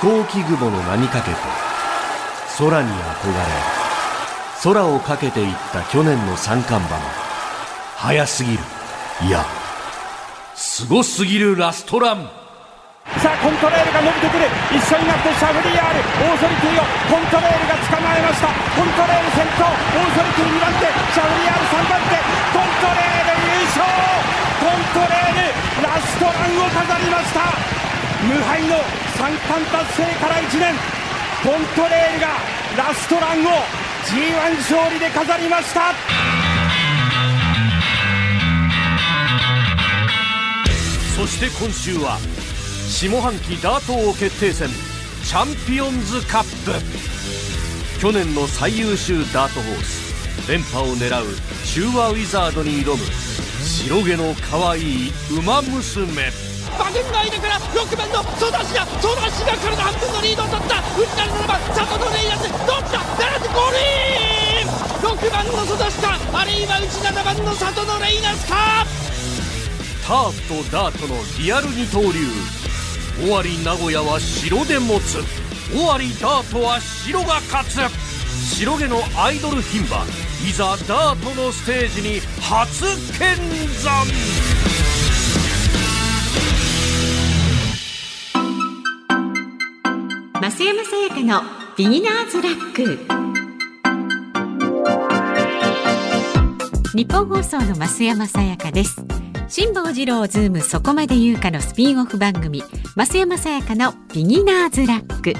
行機雲の名にかけて空に憧れ空をかけていった去年の三冠馬も早すぎる。いやすごすぎるラストラン。さあコントレールが伸びてくる。一緒になってシャフリヤール。オーソリティをコントレールが捕まえました。コントレール先頭。オーソリティ2番手シャフリヤール3番手。コントレール優勝。コントレールラストランを飾りました。無敗の三冠達成から1年。コントレールがラストランを G1 勝利で飾りました。そして今週は下半期ダート王決定戦チャンピオンズカップ。去年の最優秀ダートホース連覇を狙う中和ウィザードに挑む白毛の可愛い馬娘。馬券の間から6番のソダシがソダシが体半分のリードを取った内なる7番佐藤のレイヤスどっちだ並んでゴールイン6番のソダシかあるいは内7番の佐藤のレイナスかターフとダートのリアル二刀流尾張名古屋は城で持つ尾張ダートは城が勝つ白毛のアイドル牝馬いざダートのステージに初見参増山さやかのビギナーズラック。日本放送の増山さやかです。辛坊治郎ズームそこまで言うかのスピンオフ番組増山さやかのビギナーズラック。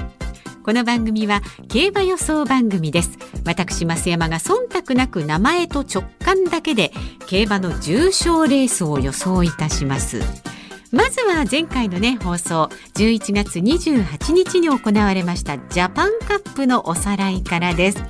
この番組は競馬予想番組です。私増山が忖度なく名前と直感だけで競馬の重賞レースを予想いたします。まずは前回のね放送11月28日に行われましたジャパンカップのおさらいからです。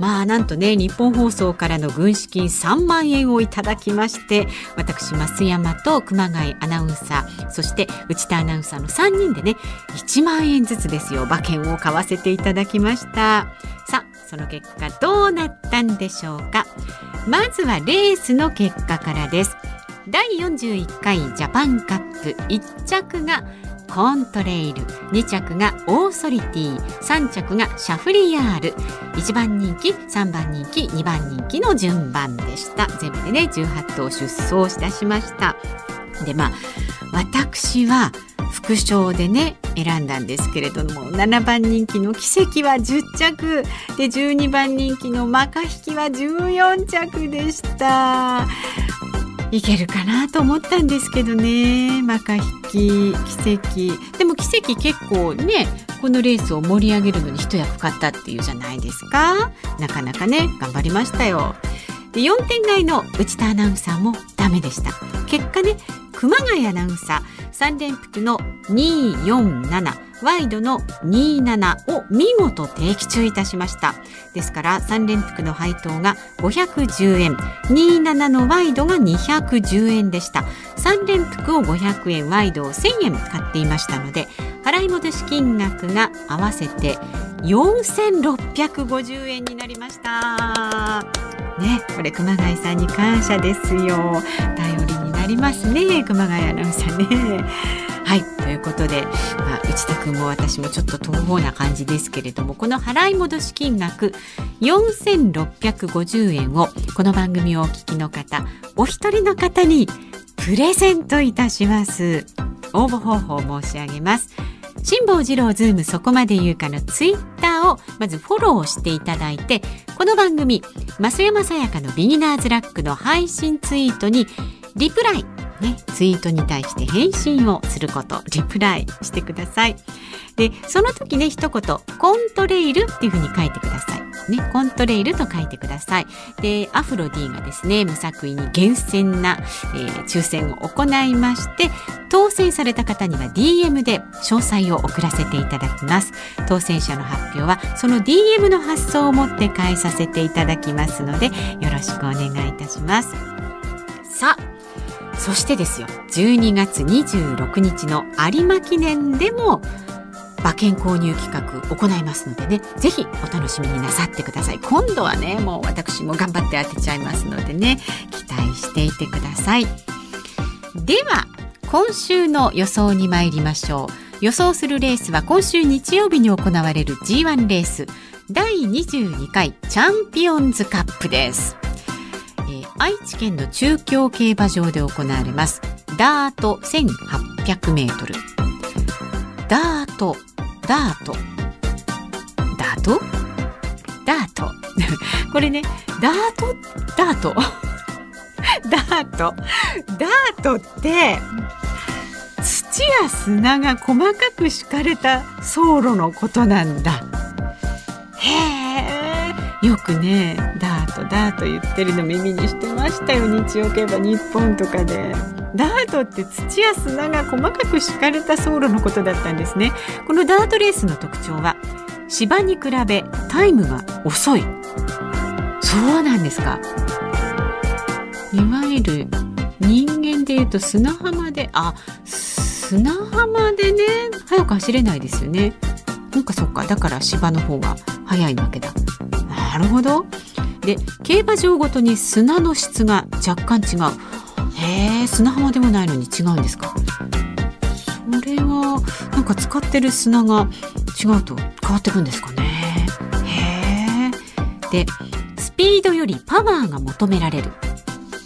まあなんとね日本放送からの軍資金3万円をいただきまして私増山と熊谷アナウンサーそして内田アナウンサーの3人でね1万円ずつですよ馬券を買わせていただきました。さあその結果どうなったんでしょうか。まずはレースの結果からです。第41回ジャパンカップ1着がコントレイル2着がオーソリティ3着がシャフリヤール。1番人気3番人気2番人気の順番でした。全部でね18頭出走いたしました。でまあ私は副賞でね選んだんですけれども7番人気の奇跡は10着。で12番人気のマカ引きは14着でした。いけるかなと思ったんですけどね。マカ引き奇跡。でも奇跡結構ねこのレースを盛り上げるのに一役買ったっていうじゃないですか。なかなかね頑張りましたよ。で4点外の内田アナウンサーもダメでした。結果ね熊谷アナウンサー3連複の247ワイドの27を見事定期中いたしました。ですから3連複の配当が510円。27のワイドが210円でした。3連複を500円ワイドを1000円買っていましたので払い戻し金額が合わせて4650円になりました。ねこれ熊谷さんに感謝ですよ。頼りになりますね熊谷アナウンサーね。いということで、まあ、内田君も私もちょっと東方な感じですけれどもこの払い戻し金額4650円をこの番組をお聞きの方お一人の方にプレゼントいたします。応募方法を申し上げます。辛坊治郎ズームそこまで言うかのツイッターをまずフォローしていただいてこの番組増山さやかのビギナーズラックの配信ツイートにリプライね、ツイートに対して返信をすることリプライしてくださいでその時ね一言コントレイルっていうふうに書いてくださいね、コントレイルと書いてください。で、アフロ D がですね、無作為に厳選な、えー、抽選を行いまして、当選された方には DM で詳細を送らせていただきます。当選者の発表は、その DM の発送をもって返させていただきますので、よろしくお願いいたします。さあ、そしてですよ、12月26日の有馬記念でも、馬券購入企画行いますのでねぜひお楽しみになさってください。今度はねもう私も頑張って当てちゃいますのでね期待していてください。では今週の予想に参りましょう。予想するレースは今週日曜日に行われる G1 レース。第22回チャンピオンズカップです、愛知県の中京競馬場で行われます。ダート1800メートル。ダート。ダート。ダート？ダート。これねダート？ダート？ダート。ダートって土や砂が細かく敷かれた走路のことなんだ。へえ。よくねダートダート言ってるの耳にしてましたよ。日曜競馬日本とかで。ダートって土や砂が細かく敷かれた走路のことだったんですね。このダートレースの特徴は芝に比べタイムが遅い。そうなんですか。いわゆる人間でいうと砂浜であ砂浜でね早く走れないですよね。なんかそっか。だから芝の方が早いわけだ。なるほど。で競馬場ごとに砂の質が若干違う。へえ砂浜でもないのに違うんですか？それはなんか使ってる砂が違うと変わってくんですかね。へえでスピードよりパワーが求められる。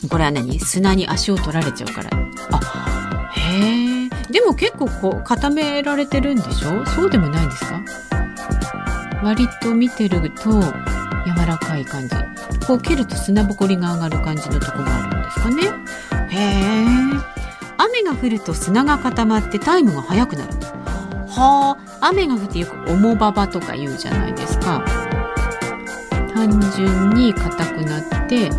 これは何？砂に足を取られちゃうから。あへえでも結構こう固められてるんでしょ？そうでもないんですか？割と見てるとい感じ。こう蹴ると砂ぼこりが上がる感じのとこがあるんですかね。へえ。雨が降ると砂が固まってタイムが速くなる。はあ。雨が降ってよく重馬場とか言うじゃないですか。単純に硬くなって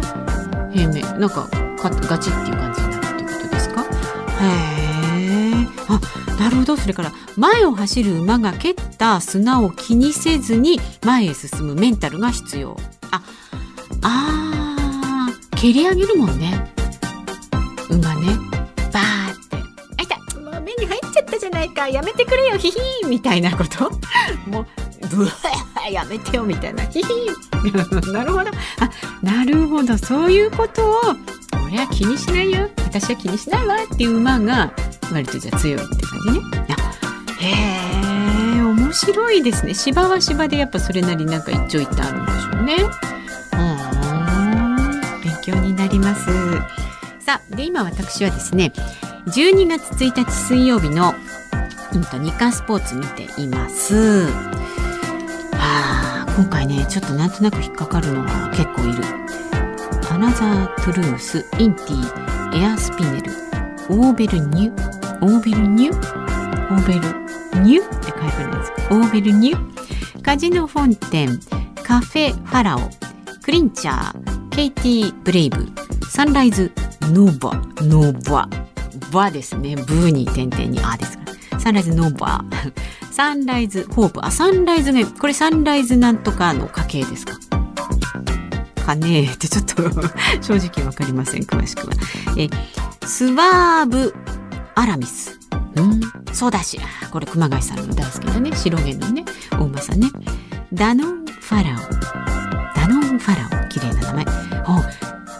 平面なんかガチっていう感じになるってことですか？へえ。あなるほど。それから前を走る馬が蹴った砂を気にせずに前へ進むメンタルが必要。ああー蹴り上げるもんね。馬ね。バーって「あい。たもう目に入っちゃったじゃないか。やめてくれよ。ヒヒー。ン」みたいなこと。もうブワー。やめてよみたいな。ヒヒー。ン なるほど。あなるほど。そういうことを俺は気にしないよ。私は気にしないわっていう馬が割とじゃあ強いって感じね。あへえ面白いですね。芝は芝でやっぱそれなりなんか一長一短あるんでしょうねます。さあで今私はですね12月1日水曜日の日刊スポーツ見ています。あ今回ねちょっとなんとなく引っかかるのが結構いる。アナザートゥルースインティエアスピネルオーベルニュオーベルニュオーベルニュって書いてあるんです。オーベルニュカジノフォンテンカフェファラオクリンチャーケイティブレイブサンライズノーバノーババですね。ブーに点々にあですから。サンライズノーバ サンライズホープあサンライズね。これサンライズなんとかの家系ですか？かねってちょっと 正直わかりません。詳しくは。えスワーブアラミス。うん？そうだし。これ熊谷さんの大好きなね白毛のねお馬さんね。ダノンファラオ。ノンファラオ綺麗な名前。お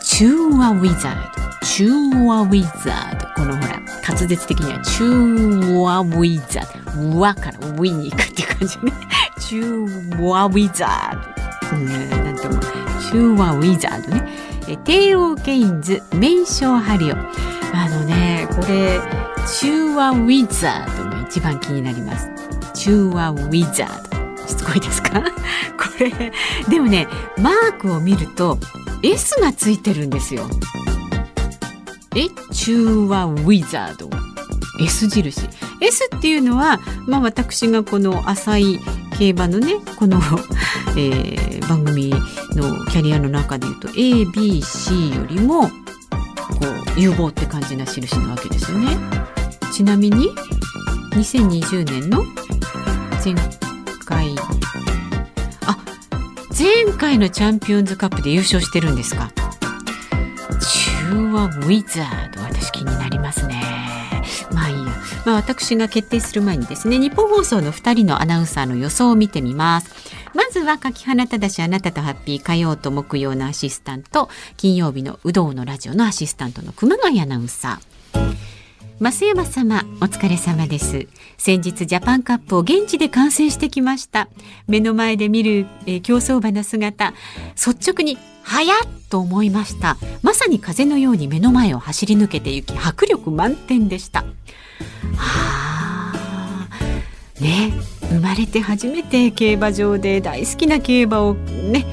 チュウワウィザード。チュウワウィザード。このほら滑舌的にはチュウワウィザード。うワからウィに行くっていう感じね。チュウワウィザード。うんなんとも。チュウワウィザードね。えテイオーケインズ名称ハリオ。あのねこれチューアウィザードが一番気になります。チューアウィザード。しつこいですか？これでもねマークを見ると S がついてるんですよ。えチューアウィザード。S 印。S っていうのは、まあ、私がこの浅い競馬のねこの、えー番組のキャリアの中でいうと ABC よりもこう有望って感じな印なわけですよね。ちなみに2020年の前回。あ前回のチャンピオンズカップで優勝してるんですか？チューアウィザード私気になりますね。まあいいや、まあ、私が決定する前にですね日本放送の2人のアナウンサーの予想を見てみます。まずは柿花正あなたとハッピー火曜と木曜のアシスタント金曜日の有働のラジオのアシスタントの熊谷アナウンサー。増山様お疲れ様です。先日ジャパンカップを現地で観戦してきました。目の前で見る、えー、競走馬の姿率直に早っと思いました。まさに風のように目の前を走り抜けて行き迫力満点でした。はあね生まれて初めて競馬場で大好きな競馬をね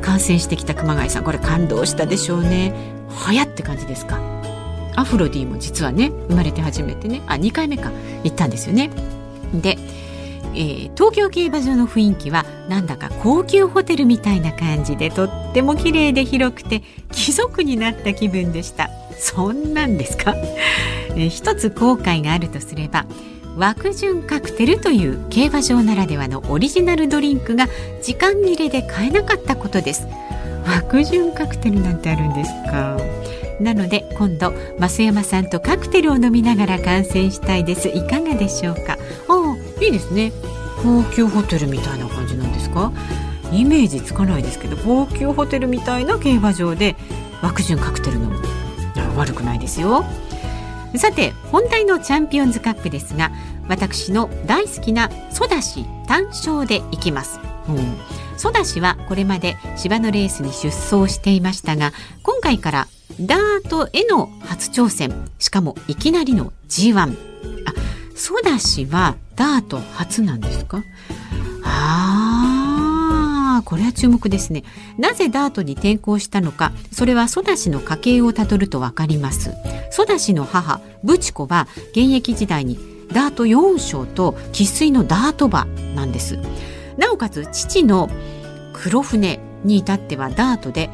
観戦してきた熊谷さんこれ感動したでしょうね。早って感じですか？アフロディも実はね生まれて初めてねあ2回目か行ったんですよね。で、えー、東京競馬場の雰囲気はなんだか高級ホテルみたいな感じでとっても綺麗で広くて貴族になった気分でした。そんなんですか、えー、一つ後悔があるとすれば枠順カクテルという競馬場ならではのオリジナルドリンクが時間切れで買えなかったことです。枠順カクテルなんてあるんですか？なので今度増山さんとカクテルを飲みながら観戦したいです。いかがでしょうか？あいいですね。高級ホテルみたいな感じなんですか？イメージつかないですけど高級ホテルみたいな競馬場で枠順カクテル飲む。悪くないですよ。さて本題のチャンピオンズカップですが私の大好きなソダシ単勝でいきます、うん、ソダシはこれまで芝のレースに出走していましたが今回からダートへの初挑戦。しかもいきなりの G1 あソダシはダート初なんですか？あーこれは注目ですね。なぜダートに転向したのか？それはソダシの家系をたどるとわかります。ソダシの母ブチコは現役時代にダート4勝と生粋のダート馬なんです。なおかつ父の黒船に至ってはダートで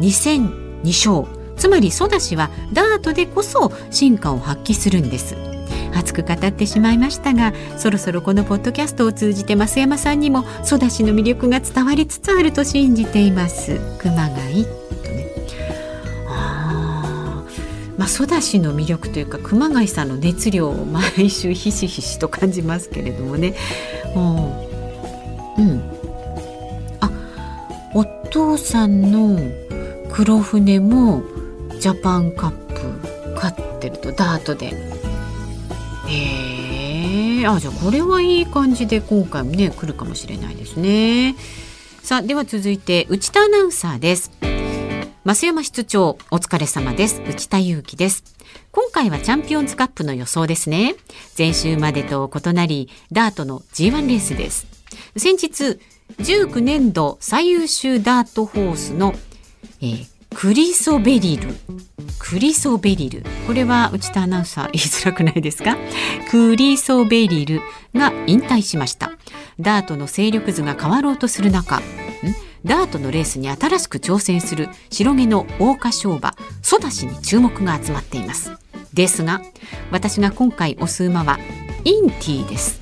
2戦2勝。つまりソダシはダートでこそ進化を発揮するんです。熱く語ってしまいましたがそろそろこのポッドキャストを通じて増山さんにもソダシの魅力が伝わりつつあると信じています。熊谷。とねあまあソダシの魅力というか熊谷さんの熱量を毎週ひしひしと感じますけれどもね。うん。あお父さんの黒船もジャパンカップ勝ってるとダートで。へえあじゃあこれはいい感じで今回もね来るかもしれないですね。さあでは続いて内田アナウンサーです。増山室長お疲れ様です。内田裕樹です。今回はチャンピオンズカップの予想ですね。前週までと異なりダートの G1 レースです。先日19年度最優秀ダートホースの、えー、クリソベリル。クリソベリル。これは内田アナウンサー言いづらくないですか？クリソベリルが引退しました。ダートの勢力図が変わろうとする中ダートのレースに新しく挑戦する白毛の桜花賞馬ソダシに注目が集まっています。ですが私が今回推す馬はインティです。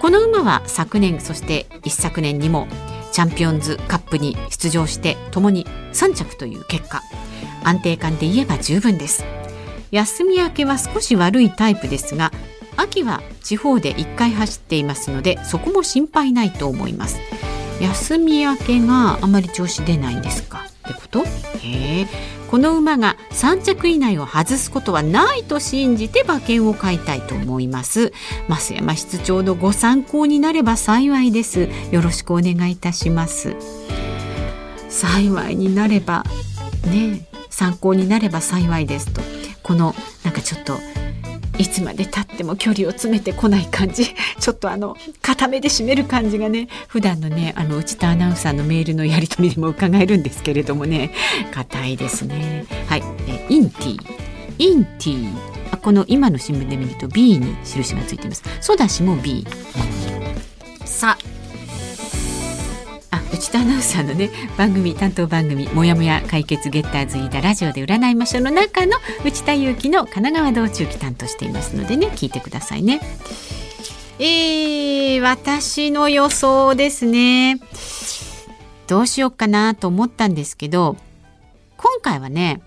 この馬は昨年そして一昨年にもチャンピオンズカップに出場して共に3着という結果。安定感で言えば十分です。休み明けは少し悪いタイプですが秋は地方で1回走っていますのでそこも心配ないと思います。休み明けがあまり調子出ないんですか？ってこと？へえ。この馬が3着以内を外すことはないと信じて馬券を買いたいと思います。増山室長のご参考になれば幸いです。よろしくお願いいたします。幸いになればね参考になれば幸いですと。このなんかちょっといつまでたっても距離を詰めてこない感じ。ちょっとあの固めで締める感じがね普段のねあの内田アナウンサーのメールのやり取りでも伺えるんですけれどもね。硬いですね。はい。えインティインティあこの今の新聞で見ると B に印がついています。ソダシも B 内田アナウンサーのね番組担当番組もやもや解決ゲッターズ飯田ラジオで占いましょうの中の内田裕樹の神奈川道中期担当していますのでね聞いてくださいね。えー、私の予想ですね。どうしようかなと思ったんですけど今回はね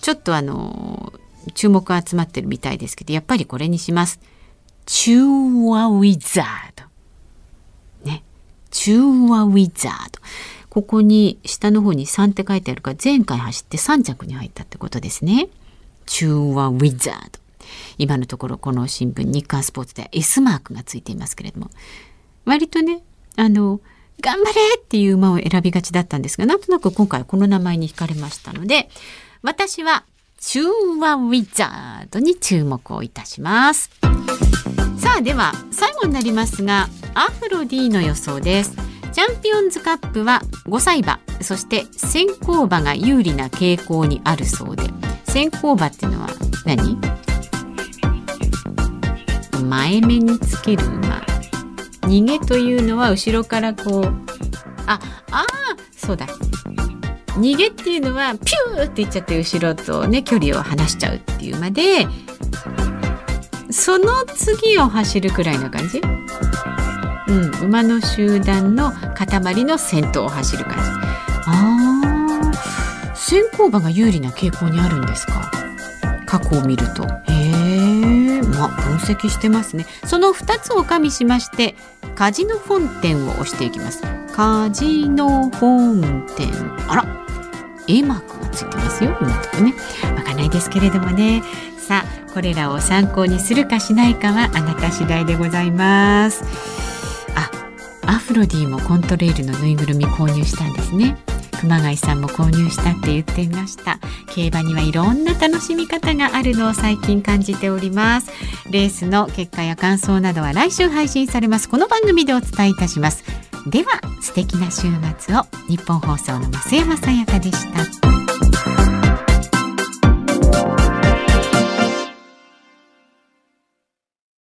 ちょっとあの注目が集まってるみたいですけどやっぱりこれにします。チューアウィザー。中和ウィザード。ここに下の方に3って書いてあるから前回走って3着に入ったってことですね。中和ウィザード。今のところこの新聞日刊スポーツでは S マークがついていますけれども割とねあの頑張れっていう馬を選びがちだったんですがなんとなく今回この名前に惹かれましたので私は中和ウィザードに注目をいたしますさあでは最後になりますがアフロ D の予想です。チャンピオンズカップは5歳馬そして先行馬が有利な傾向にあるそうで先行馬っていうのは何？前目につける馬。逃げというのは後ろからこうああそうだ。逃げっていうのはピューっていっちゃって後ろとね距離を離しちゃうっていう馬でその次を走るくらいな感じ？うん、馬の集団の塊の先頭を走る感じ。あー。先行馬が有利な傾向にあるんですか？過去を見ると。へえまあ分析してますね。その2つを加味しましてカジノ本店を押していきます。カジノ本店。あら。A マークがついてますよ。今のとこね。わかんないですけれどもね。さあこれらを参考にするかしないかはあなた次第でございます。アフロディもコントレイルのぬいぐるみ購入したんですね。熊谷さんも購入したって言っていました。競馬にはいろんな楽しみ方があるのを最近感じております。レースの結果や感想などは来週配信されます。この番組でお伝えいたします。では素敵な週末を。日本放送の増山さやかでした。